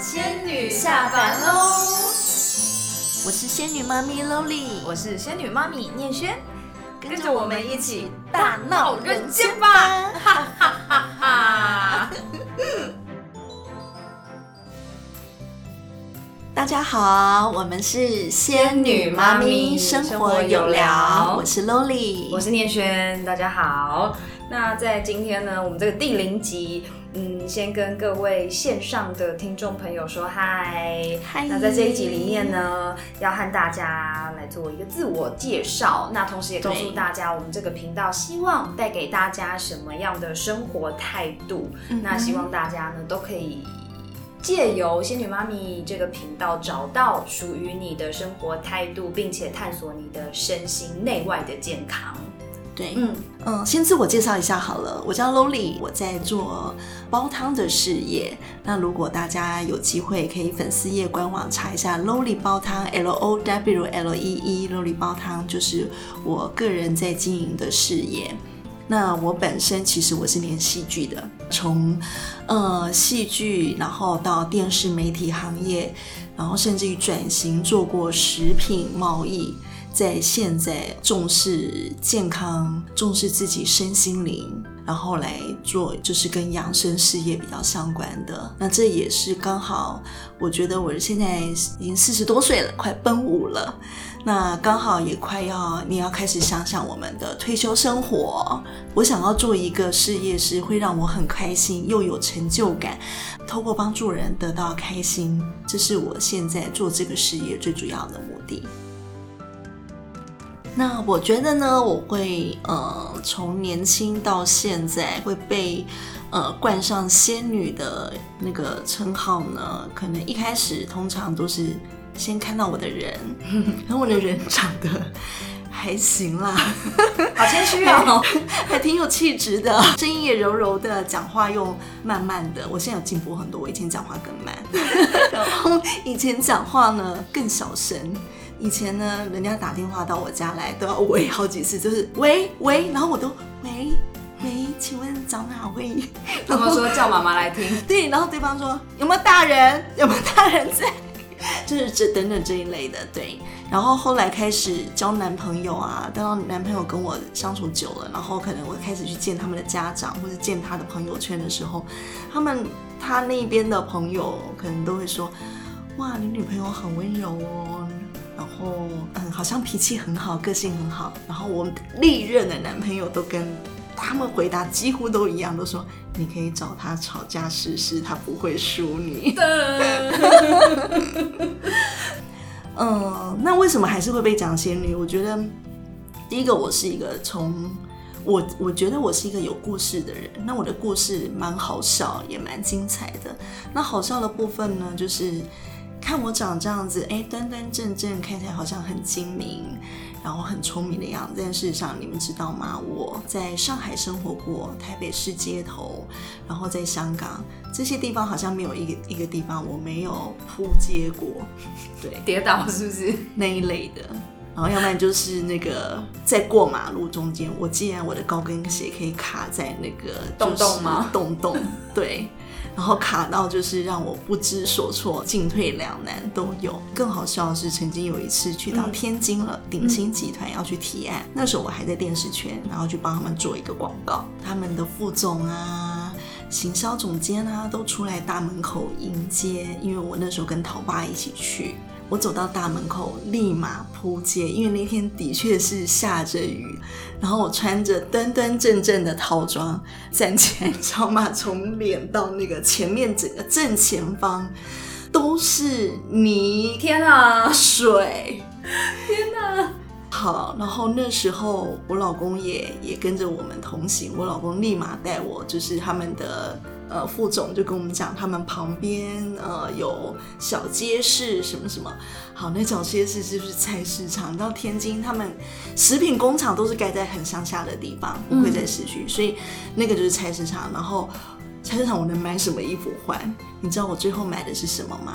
仙女下凡喽！我是仙女妈咪 Loli，我是仙女妈咪念轩，跟跟着我们一起大闹人间吧！哈哈哈哈！大家好，我们是仙女妈咪，生活有聊，我是 Loli，我是念轩，大家好。那在今天呢，我们这个第零集，嗯，先跟各位线上的听众朋友说嗨嗨那在这一集里面呢，要和大家来做一个自我介绍，那同时也告诉大家，我们这个频道希望带给大家什么样的生活态度。嗯那希望大家呢都可以。借由仙女妈咪这个频道，找到属于你的生活态度，并且探索你的身心内外的健康。对，嗯，嗯，先自我介绍一下好了，我叫 Loli，我在做煲汤的事业。那如果大家有机会，可以粉丝页官网查一下 Loli 煲汤，L O W L E E，Loli 煲汤就是我个人在经营的事业。那我本身其实我是练戏剧的，从呃戏剧，然后到电视媒体行业，然后甚至于转型做过食品贸易，在现在重视健康，重视自己身心灵，然后来做就是跟养生事业比较相关的。那这也是刚好，我觉得我现在已经四十多岁了，快奔五了。那刚好也快要，你要开始想想我们的退休生活。我想要做一个事业，是会让我很开心又有成就感，透过帮助人得到开心，这是我现在做这个事业最主要的目的。那我觉得呢，我会呃，从年轻到现在会被呃冠上仙女的那个称号呢，可能一开始通常都是先看到我的人，然后我的人长得还行啦，好谦虚 哦。还挺有气质的，声音也柔柔的，讲话又慢慢的。我现在有进步很多，我以前讲话更慢，然后以前讲话呢更小声。以前呢，人家打电话到我家来都要喂好几次，就是喂喂，然后我都喂喂，请问找哪位？他们说叫妈妈来听，对，然后对方说 有没有大人？有没有大人在？就是这等等这一类的，对。然后后来开始交男朋友啊，等到男朋友跟我相处久了，然后可能我开始去见他们的家长或者见他的朋友圈的时候，他们他那边的朋友可能都会说：“哇，你女朋友很温柔哦。”然后嗯，好像脾气很好，个性很好。然后我历任的男朋友都跟他们回答几乎都一样，都说你可以找他吵架试试，他不会输你。嗯，那为什么还是会被讲仙女？我觉得第一个，我是一个从我我觉得我是一个有故事的人。那我的故事蛮好笑，也蛮精彩的。那好笑的部分呢，就是看我长这样子，哎，端端正正，看起来好像很精明，然后很聪明的样子。但事实上，你们知道吗？我在上海生活过，台北市街头，然后在香港这些地方，好像没有一个一个地方我没有扑街过。对，跌倒是不是？那一类的。然后要不然就是那个在过马路中间，我既然我的高跟鞋可以卡在那个洞洞吗？洞洞，对。然后卡到就是让我不知所措，进退两难都有。更好笑的是，曾经有一次去到天津了，鼎新集团要去提案，那时候我还在电视圈，然后去帮他们做一个广告，他们的副总啊。行销总监啊，都出来大门口迎接，因为我那时候跟陶爸一起去。我走到大门口，立马扑街，因为那天的确是下着雨，然后我穿着端端正正的套装站起来，你知道吗？从脸到那个前面整个正前方都是泥天啊！水。天哪！好，然后那时候我老公也也跟着我们同行，我老公立马带我，就是他们的呃副总就跟我们讲，他们旁边呃有小街市什么什么。好，那小街市就是菜市场。到天津，他们食品工厂都是盖在很乡下的地方，不会在市区，所以那个就是菜市场。然后菜市场我能买什么衣服换？你知道我最后买的是什么吗？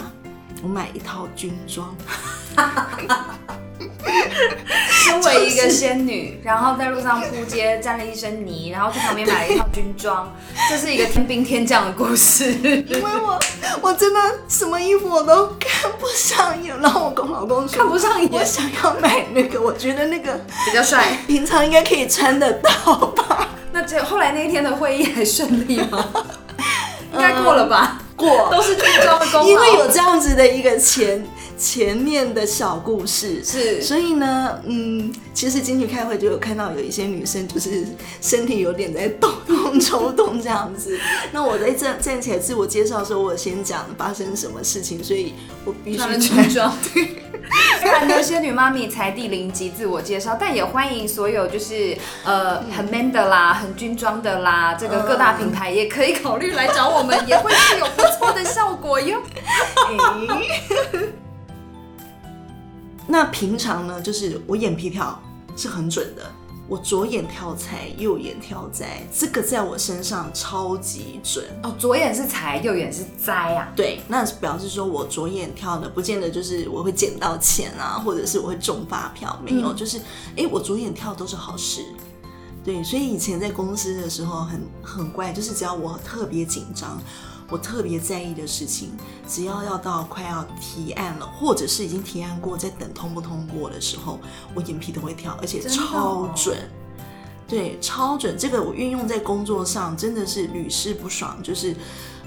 我买一套军装。仙女，然后在路上扑街，沾了一身泥，然后去旁边买了一套军装，这是一个天兵天将的故事。因为我我真的什么衣服我都看不上眼。然后我跟老公说，看不上眼我想要买那个，我觉得那个比较帅。平常应该可以穿得到吧？那这后来那一天的会议还顺利吗？应该过了吧？过，都是军装的功劳。因为有这样子的一个前前面的小故事，是所以呢，嗯，其实进去开会就有看到有一些女生就是身体有点在动动 抽动这样子。那我在站站起来自我介绍的时候，我先讲发生什么事情，所以我必须穿军 装。虽然呢，仙女妈咪才第零集自我介绍，但也欢迎所有就是呃很 man 的啦、很军装的啦，这个各大品牌也可以考虑来找我们，也会是有不错的效果哟。诶那平常呢，就是我眼皮跳是很准的，我左眼跳财，右眼跳灾，这个在我身上超级准。哦，左眼是财，右眼是灾啊。对，那表示说我左眼跳的，不见得就是我会捡到钱啊，或者是我会中发票，没有，嗯就是哎、诶我左眼跳都是好事。对，所以以前在公司的时候很很怪，就是只要我特别紧张，我特别在意的事情，只要要到快要提案了，或者是已经提案过，在等通不通过的时候，我眼皮都会跳，而且超准。对，超准，这个我运用在工作上真的是屡试不爽，就是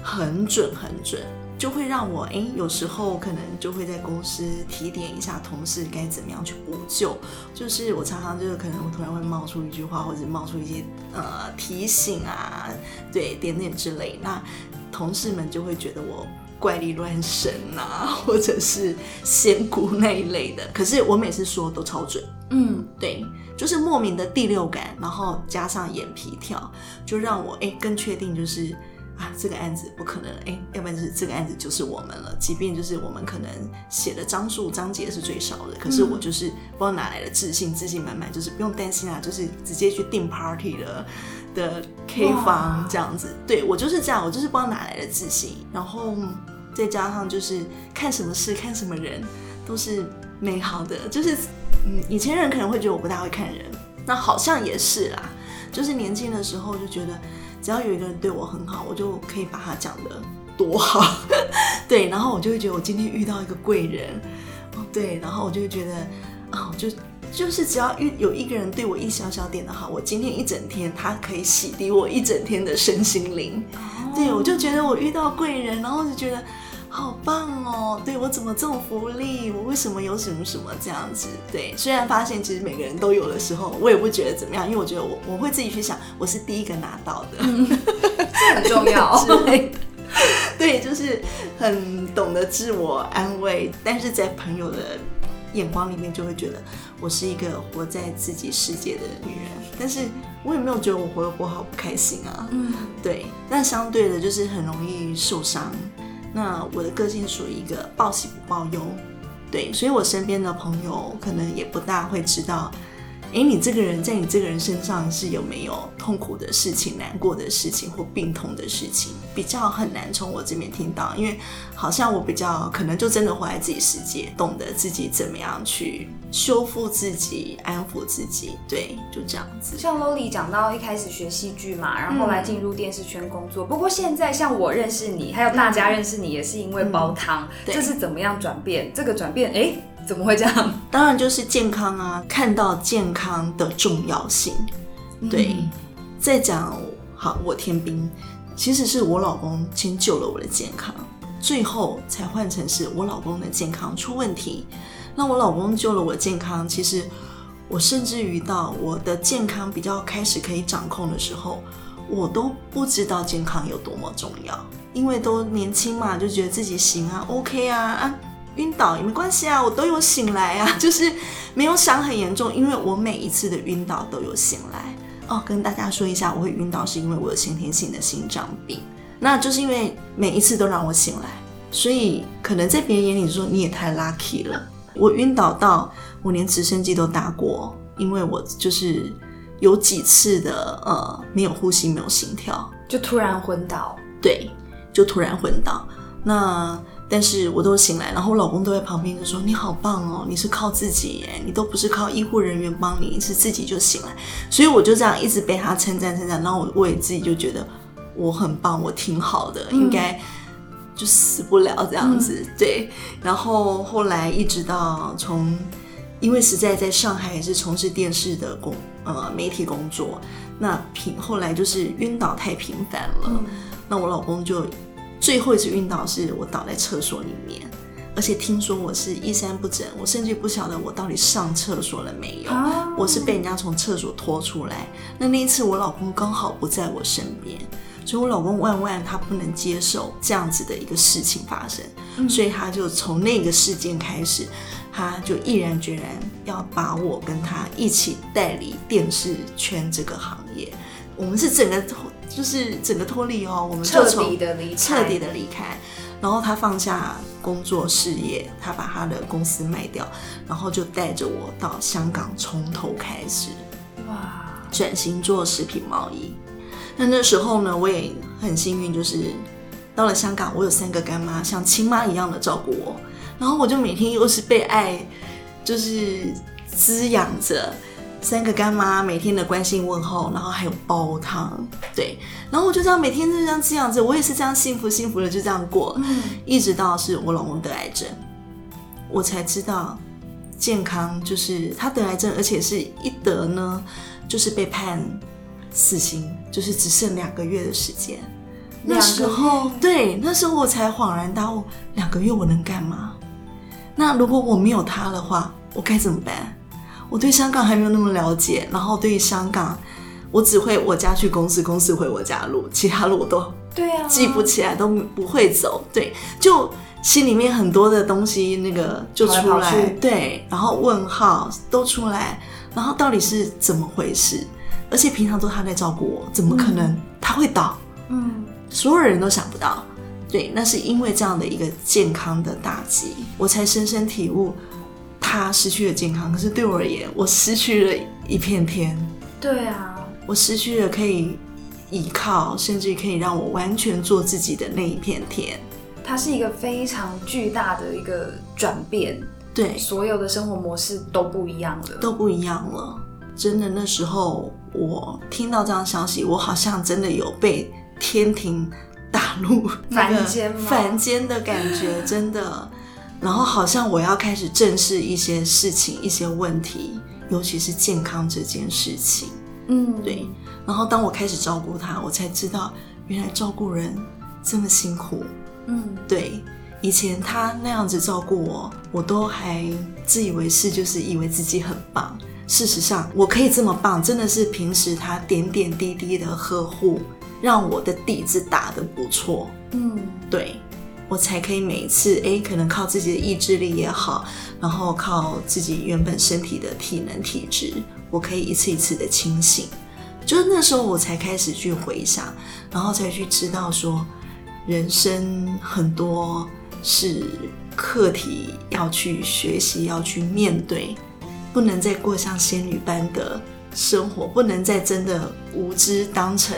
很准很准，就会让我诶，有时候可能就会在公司提点一下同事该怎么样去补救。就是我常常就是可能我突然会冒出一句话，或者冒出一些呃提醒啊，对，点点之类，那同事们就会觉得我。怪力乱神啊，或者是仙姑那一类的，可是我每次说都超准，嗯，对，就是莫名的第六感，然后加上眼皮跳，就让我哎更确定就是啊这个案子不可能哎，要不然就是这个案子就是我们了。即便就是我们可能写的章数章节是最少的，可是我就是不知道哪来的自信，自信满满，就是不用担心啊，就是直接去订 party 了。的 K 哇房这样子，对我就是这样，我就是不知道哪来的自信，然后再加上就是看什么事看什么人都是美好的，就是嗯，以前人可能会觉得我不大会看人，那好像也是啦，就是年轻的时候就觉得只要有一个人对我很好，我就可以把他讲的多好，对，然后我就会觉得我今天遇到一个贵人，哦对，然后我就会觉得啊、就就是只要遇有一个人对我一小小点的好，我今天一整天他可以洗涤我一整天的身心灵。对，我就觉得我遇到贵人，然后就觉得好棒哦。对我怎么这么福利？我为什么有什么什么这样子？对，虽然发现其实每个人都有的时候，我也不觉得怎么样，因为我觉得我我会自己去想，我是第一个拿到的。这很重要。之类的。对，就是很懂得自我安慰，但是在朋友的眼光里面，就会觉得我是一个活在自己世界的女人。但是我也没有觉得我活得活好不开心啊。嗯，对，但相对的，就是很容易受伤。那我的个性属于一个报喜不报忧，对，所以我身边的朋友可能也不大会知道，诶，你这个人在你这个人身上是有没有痛苦的事情、难过的事情或病痛的事情，比较很难从我这边听到，因为好像我比较可能就真的活在自己世界，懂得自己怎么样去修复自己、安抚自己，对，就这样子。像 loly 讲到一开始学戏剧嘛，然后后来进入电视圈工作。不过现在像我认识你，还有大家认识你，也是因为煲汤。对这是怎么样转变？这个转变，哎，怎么会这样？当然就是健康啊，看到健康的重要性。对，嗯再讲好，我天兵其实是我老公先救了我的健康，最后才换成是我老公的健康出问题。那我老公救了我的健康，其实我甚至于到我的健康比较开始可以掌控的时候，我都不知道健康有多么重要，因为都年轻嘛，就觉得自己行啊，OK 啊啊。晕倒也没关系啊，我都有醒来啊，就是没有伤很严重，因为我每一次的晕倒都有醒来。哦，跟大家说一下，我会晕倒是因为我有先天性的心脏病，那就是因为每一次都让我醒来，所以可能在别人眼里说你也太 lucky 了。我晕倒到我连直升机都搭过，因为我就是有几次的呃没有呼吸、没有心跳，就突然昏倒。对，就突然昏倒。那但是我都醒来，然后我老公都在旁边就说：“你好棒哦，你是靠自己耶，你都不是靠医护人员帮你，是自己就醒来。”所以我就这样一直被他称赞称赞，然后我我也自己就觉得我很棒，我挺好的，应该就死不了这样子。对，然后后来一直到从，因为实在在上海也是从事电视的工呃媒体工作，那平后来就是晕倒太频繁了，那我老公就最后一次晕倒是我倒在厕所里面。而且听说我是衣衫不整，我甚至不晓得我到底上厕所了没有。我是被人家从厕所拖出来。那那一次我老公刚好不在我身边，所以我老公万万他不能接受这样子的一个事情发生，所以他就从那个事件开始，他就毅然决然要把我跟他一起带离电视圈这个行业。我们是整个就是整个脱离哦，我们彻底的离彻底的离开。然后他放下工作事业，他把他的公司卖掉，然后就带着我到香港从头开始，哇，转型做食品贸易。那那时候呢，我也很幸运，就是到了香港，我有三个干妈，像亲妈一样的照顾我，然后我就每天又是被爱，就是滋养着。三个干妈每天的关心问候，然后还有煲汤，对，然后我就这样每天就这样这样子，我也是这样幸福幸福的就这样过，嗯，一直到是我老公得癌症，我才知道健康就是他得癌症，而且是一得呢，就是被判死刑，就是只剩两个月的时间。那时候，对，那时候我才恍然大悟，两个月我能干嘛？那如果我没有他的话，我该怎么办？我对香港还没有那么了解，然后对香港，我只会我家去公司，公司回我家路，其他路我都对啊记不起来，都不会走。对，就心里面很多的东西那个就出来，对，然后问号都出来，然后到底是怎么回事？而且平常都他在照顾我，怎么可能他会倒？嗯，所有人都想不到。对，那是因为这样的一个健康的打击，我才深深体悟。他失去了健康，可是对我而言，我失去了一片天。对啊，我失去了可以依靠，甚至可以让我完全做自己的那一片天。它是一个非常巨大的一个转变，对，所有的生活模式都不一样了，都不一样了。真的，那时候我听到这样消息，我好像真的有被天庭打入 凡间凡间的感觉，真的。然后好像我要开始正视一些事情、一些问题，尤其是健康这件事情。嗯，对。然后当我开始照顾他，我才知道原来照顾人这么辛苦。嗯，对。以前他那样子照顾我，我都还自以为是，就是以为自己很棒。事实上，我可以这么棒，真的是平时他点点滴滴的呵护，让我的底子打得不错。嗯，对。我才可以每一次，诶，可能靠自己的意志力也好，然后靠自己原本身体的体能体质，我可以一次一次的清醒。就是那时候，我才开始去回想，然后才去知道说，人生很多是课题要去学习，要去面对，不能再过像仙女般的生活，不能再真的无知当成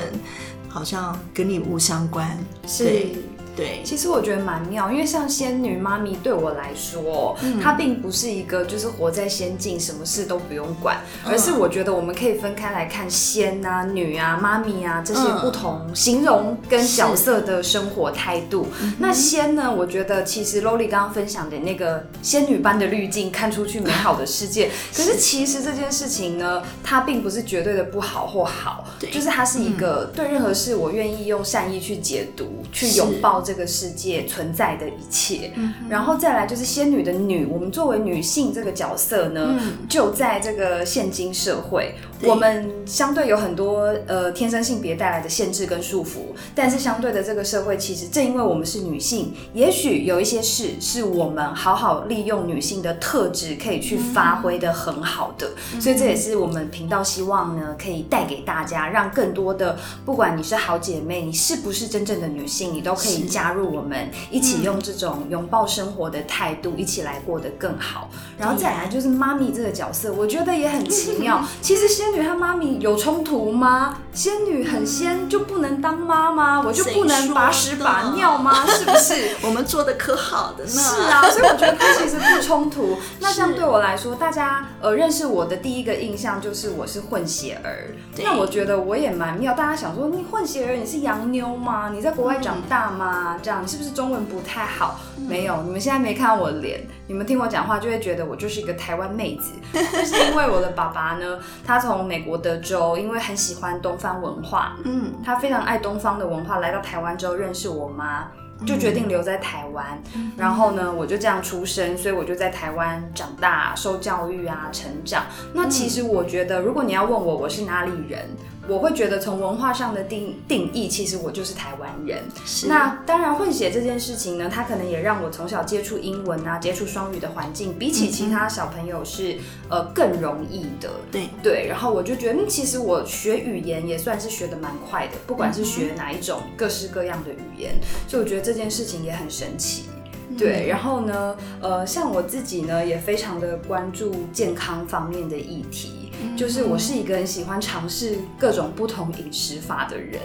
好像跟你无相关。是。对，其实我觉得蛮妙，因为像仙女妈咪对我来说，她并不是一个就是活在仙境，什么事都不用管，而是我觉得我们可以分开来看仙啊、女啊、妈咪啊这些不同形容跟角色的生活态度。那仙呢，我觉得其实 loly 刚刚分享的那个仙女般的滤镜，看出去美好的世界。可是其实这件事情呢，它并不是绝对的不好或好，就是它是一个对任何事我愿意用善意去解读、去拥抱。这个世界存在的一切，然后再来就是仙女的女，我们作为女性这个角色呢，就在这个现今社会，我们相对有很多呃天生性别带来的限制跟束缚，但是相对的这个社会，其实正因为我们是女性，也许有一些事是我们好好利用女性的特质可以去发挥的很好的，所以这也是我们频道希望呢可以带给大家，让更多的不管你是好姐妹，你是不是真正的女性，你都可以。加入我们一起用这种拥抱生活的态度，一起来过得更好。然后再来就是妈咪这个角色，我觉得也很奇妙。其实仙女和妈咪有冲突吗？仙女很仙就不能当妈吗？我就不能把屎把尿吗？是不是？我们做的可好的呢？是啊，所以我觉得它其实不冲突。那这样对我来说，大家呃认识我的第一个印象就是我是混血儿。那我觉得我也蛮妙。大家想说你混血儿，你是洋妞吗？你在国外长大吗？吗？这样你是不是中文不太好？没有，你们现在没看我的脸，你们听我讲话就会觉得我就是一个台湾妹子。但是因为我的爸爸呢，他从美国德州，因为很喜欢东方文化，嗯，他非常爱东方的文化，来到台湾之后认识我妈。就决定留在台湾，然后呢，我就这样出生，所以我就在台湾长大、受教育啊、成长。那其实我觉得，如果你要问我我是哪里人？我会觉得从文化上的定定义，其实我就是台湾人。那当然混血这件事情呢，它可能也让我从小接触英文啊，接触双语的环境，比起其他小朋友是呃更容易的。对对，然后我就觉得，其实我学语言也算是学的蛮快的，不管是学哪一种各式各样的语言，所以我觉得这件事情也很神奇。对，然后呢，呃，像我自己呢，也非常的关注健康方面的议题。就是我是一个很喜欢尝试各种不同饮食法的人，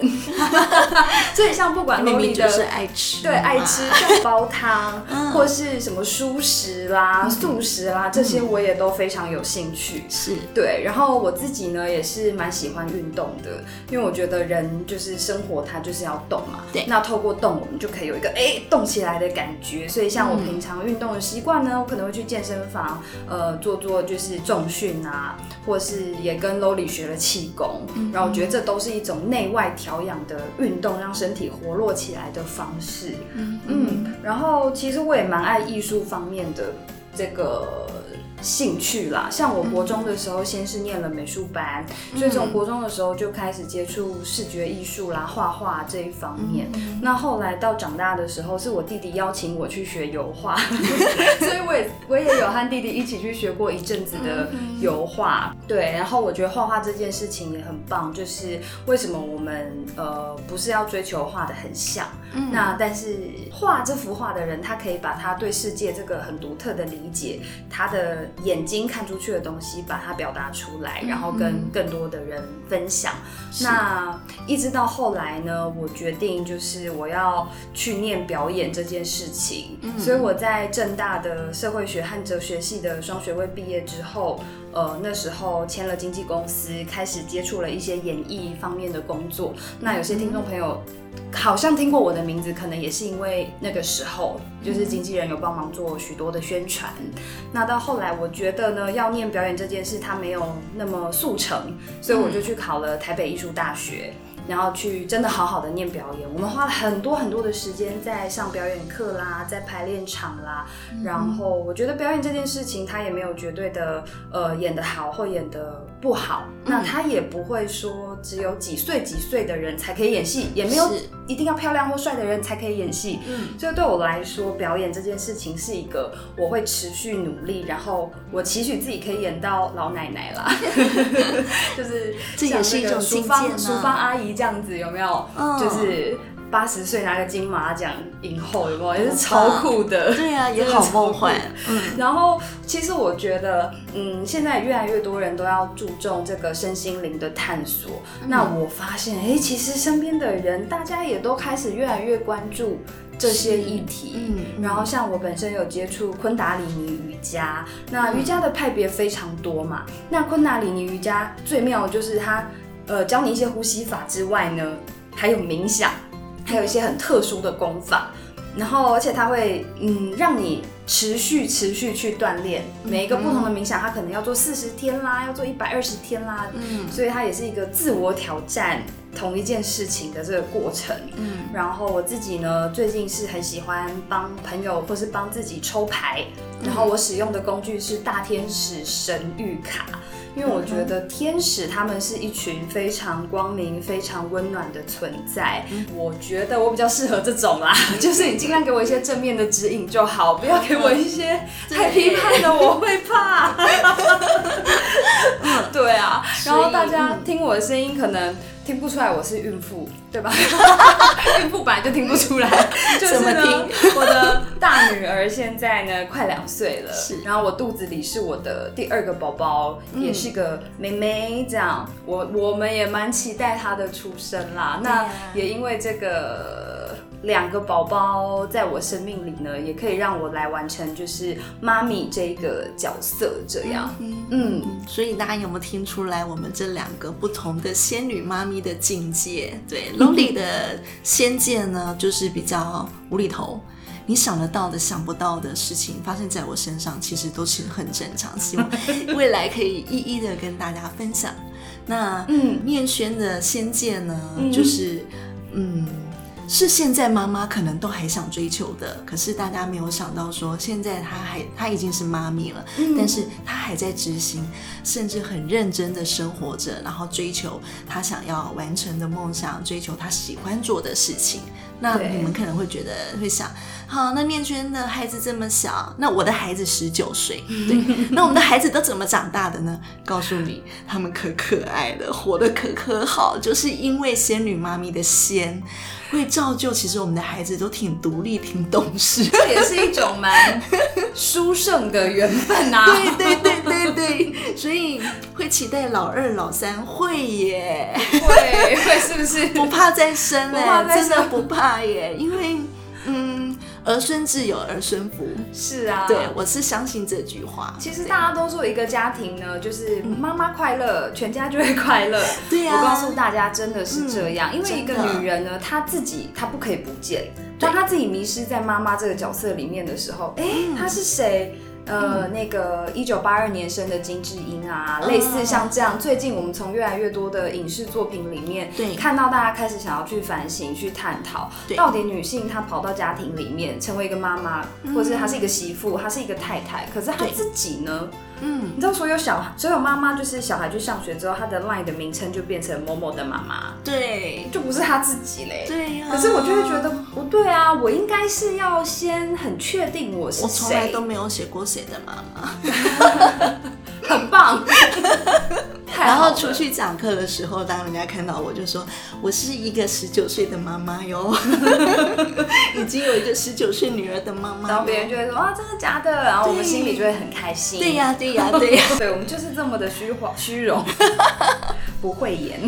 所以像不管明明就是爱吃，对，爱吃像煲汤，或是什么蔬食啦、素食啦，这些我也都非常有兴趣。是。对，然后我自己呢也是蛮喜欢运动的，因为我觉得人就是生活，它就是要动嘛。对，那透过动，我们就可以有一个哎动起来的感觉。所以像我平常运动的习惯呢，我可能会去健身房，呃，做做就是重训啊，或是也跟 Loli 学了气功，然后我觉得这都是一种内外调养的运动，让身体活络起来的方式。嗯，然后其实我也蛮爱艺术方面的这个。兴趣啦，像我国中的时候，先是念了美术班，所以从国中的时候就开始接触视觉艺术啦、画画这一方面。那后来到长大的时候，是我弟弟邀请我去学油画，所以我也我也有和弟弟一起去学过一阵子的油画。对，然后我觉得画画这件事情也很棒，就是为什么我们呃不是要追求画的很像，那但是画这幅画的人，他可以把他对世界这个很独特的理解，他的。眼睛看出去的东西，把它表达出来，然后跟更多的人分享。那一直到后来呢，我决定就是我要去念表演这件事情。所以我在正大的社会学和哲学系的双学位毕业之后，呃，那时候签了经纪公司，开始接触了一些演艺方面的工作。那有些听众朋友。好像听过我的名字，可能也是因为那个时候，就是经纪人有帮忙做许多的宣传。那到后来，我觉得呢，要念表演这件事，它没有那么速成，所以我就去考了台北艺术大学。然后去真的好好的念表演，我们花了很多很多的时间在上表演课啦，在排练场啦。然后我觉得表演这件事情，它也没有绝对的呃演得好或演得不好。那他也不会说只有几岁几岁的人才可以演戏，也没有一定要漂亮或帅的人才可以演戏。嗯，所以对我来说，表演这件事情是一个我会持续努力，然后我期许自己可以演到老奶奶啦。就是这也是一种淑芳淑芳阿姨。这样子有没有？就是八十岁拿个金马奖影后，有没有？也是超酷的。对呀，也好梦幻。嗯，然后其实我觉得，嗯，现在越来越多人都要注重这个身心灵的探索。那我发现，哎，其实身边的人，大家也都开始越来越关注这些议题。嗯，然后像我本身有接触昆达里尼瑜伽，那瑜伽的派别非常多嘛。那昆达里尼瑜伽最妙就是它。呃，教你一些呼吸法之外呢，还有冥想，还有一些很特殊的功法，然后而且它会嗯让你持续持续去锻炼，每一个不同的冥想，它可能要做四十天啦，要做一百二十天啦，嗯，所以它也是一个自我挑战同一件事情的这个过程，嗯，然后我自己呢，最近是很喜欢帮朋友或是帮自己抽牌，然后我使用的工具是大天使神谕卡。因为我觉得天使他们是一群非常光明、非常温暖的存在。我觉得我比较适合这种啦，就是你尽量给我一些正面的指引就好，不要给我一些太批判的，我会怕。大家听我的声音可能。听不出来我是孕妇，对吧？孕妇本来就听不出来。就是呢，我的大女儿现在呢快两岁了，然后我肚子里是我的第二个宝宝，也是个妹妹。这样，我我们也蛮期待她的出生啦。那也因为这个。两个宝宝在我生命里呢，也可以让我来完成就是妈咪这个角色，这样。嗯，所以大家有没有听出来，我们这两个不同的仙女妈咪的境界？对，Loli 的仙界呢，就是比较无厘头。你想得到的、想不到的事情发生在我身上，其实都是很正常。希望未来可以一一的跟大家分享。那嗯，念轩的仙界呢，就是嗯。是现在妈妈可能都还想追求的，可是大家没有想到说，现在她还她已经是妈咪了，但是她还在执行，甚至很认真的生活着，然后追求她想要完成的梦想，追求她喜欢做的事情。那你们可能会觉得会想，好，那念娟的孩子这么小，那我的孩子十九岁，对，那我们的孩子都怎么长大的呢？告诉你，他们可可爱了，活得可可好，就是因为仙女妈咪的仙。会造就，其实我们的孩子都挺独立、挺懂事，这也是一种蛮殊胜的缘分啊！对对对对对，所以会期待老二、老三会耶，会会是不是不怕再生哎？真的不怕耶，因为嗯。儿孙自有儿孙福，是啊，对我是相信这句话。其实大家都说一个家庭呢，就是妈妈快乐，全家就会快乐。对呀，我告诉大家，真的是这样。因为一个女人呢，她自己她不可以不见，当她自己迷失在妈妈这个角色里面的时候，哎，她是谁？呃，那个一九八二年生的金智英啊，类似像这样，最近我们从越来越多的影视作品里面，对，看到大家开始想要去反省、去探讨，到底女性她跑到家庭里面成为一个妈妈，或者是她是一个媳妇，她是一个太太，可是她自己呢？嗯，你知道所有小孩，所有妈妈就是小孩去上学之后，她的 line 的名称就变成某某的妈妈，对，就不是她自己嘞。对呀。可是我就会觉得不对啊，我应该是要先很确定我是谁。我从来都没有写过谁的妈妈。很棒。然后出去讲课的时候，当人家看到我就说我是一个十九岁的妈妈哟，已经有一个十九岁女儿的妈妈。然后别人就会说啊，真的假的？然后我们心里就会很开心。对呀，对呀，对呀。对，我们就是这么的虚晃虚荣，不会演。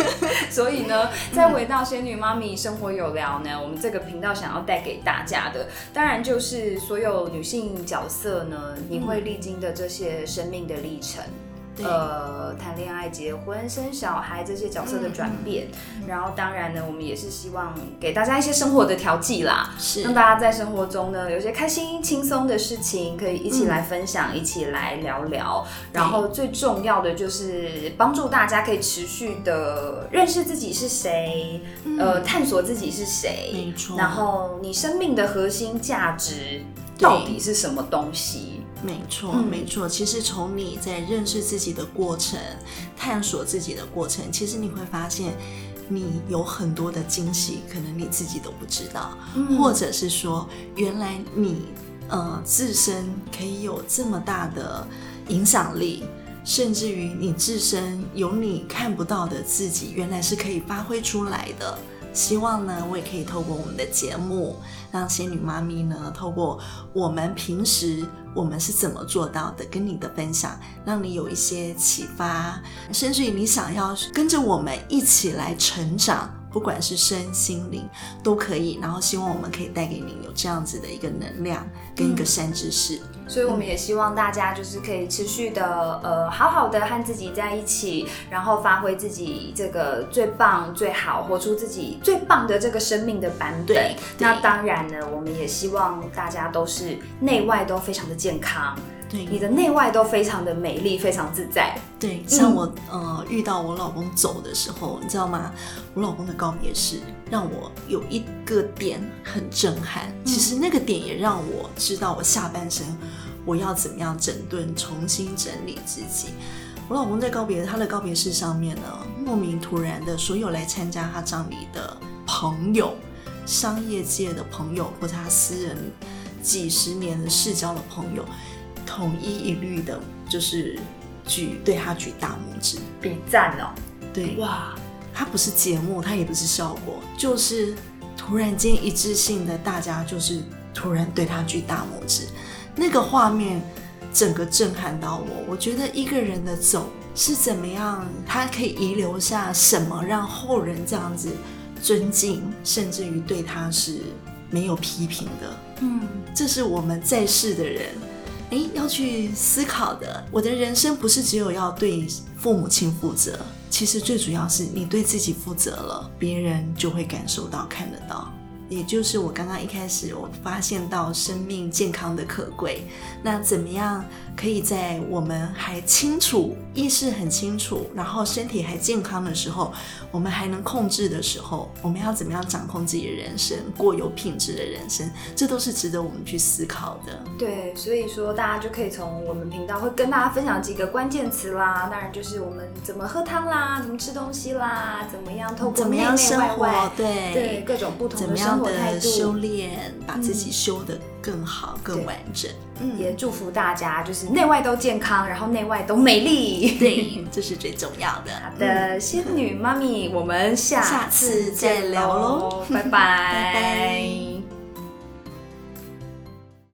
所以呢，再回到仙女妈咪生活有聊呢，我们这个频道想要带给大家的，当然就是所有女性角色呢，你会历经的这些生命的历程。呃，谈恋爱、结婚、生小孩这些角色的转变，然后当然呢，我们也是希望给大家一些生活的调剂啦，是。让大家在生活中呢有些开心、轻松的事情可以一起来分享，一起来聊聊。然后最重要的就是帮助大家可以持续的认识自己是谁，呃，探索自己是谁，没错。然后你生命的核心价值到底是什么东西？没错，没错。其实从你在认识自己的过程、探索自己的过程，其实你会发现，你有很多的惊喜，可能你自己都不知道，或者是说，原来你呃自身可以有这么大的影响力，甚至于你自身有你看不到的自己，原来是可以发挥出来的。希望呢，我也可以透过我们的节目，让仙女妈咪呢，透过我们平时我们是怎么做到的，跟你的分享，让你有一些启发，甚至于你想要跟着我们一起来成长。不管是身心灵都可以，然后希望我们可以带给您有这样子的一个能量跟一个善知识，所以我们也希望大家就是可以持续的呃好好的和自己在一起，然后发挥自己这个最棒最好，活出自己最棒的这个生命的版本。那当然呢，我们也希望大家都是内外都非常的健康。对，你的内外都非常的美丽，非常自在。对，像我呃遇到我老公走的时候，你知道吗？我老公的告别式让我有一个点很震撼。其实那个点也让我知道，我下半生我要怎么样整顿、重新整理自己。我老公在告别他的告别式上面呢，莫名突然的，所有来参加他葬礼的朋友、商业界的朋友，或者他私人几十年的世交的朋友。统一一律的，就是举对他举大拇指，比赞哦。对，哇，他不是节目，他也不是效果，就是突然间一致性的，大家就是突然对他举大拇指，那个画面整个震撼到我。我觉得一个人的走是怎么样，他可以遗留下什么，让后人这样子尊敬，甚至于对他是没有批评的。嗯，这是我们在世的人，哎，要去思考的。我的人生不是只有要对父母亲负责，其实最主要是你对自己负责了，别人就会感受到、看得到。也就是我刚刚一开始我发现到生命健康的可贵，那怎么样可以在我们还清楚、意识很清楚，然后身体还健康的时候，我们还能控制的时候，我们要怎么样掌控自己的人生，过有品质的人生？这都是值得我们去思考的。对，所以说大家就可以从我们频道会跟大家分享几个关键词啦，当然就是我们怎么喝汤啦，怎么吃东西啦，怎么样透过怎么内内样生活外外，？对对各种不同的生样的活态度。修炼，把自己修得更好、更完整。也祝福大家就是内外都健康，然后内外都美丽。对，这是最重要的。好的，仙女妈咪，我们下下次次再聊喽拜拜，拜拜。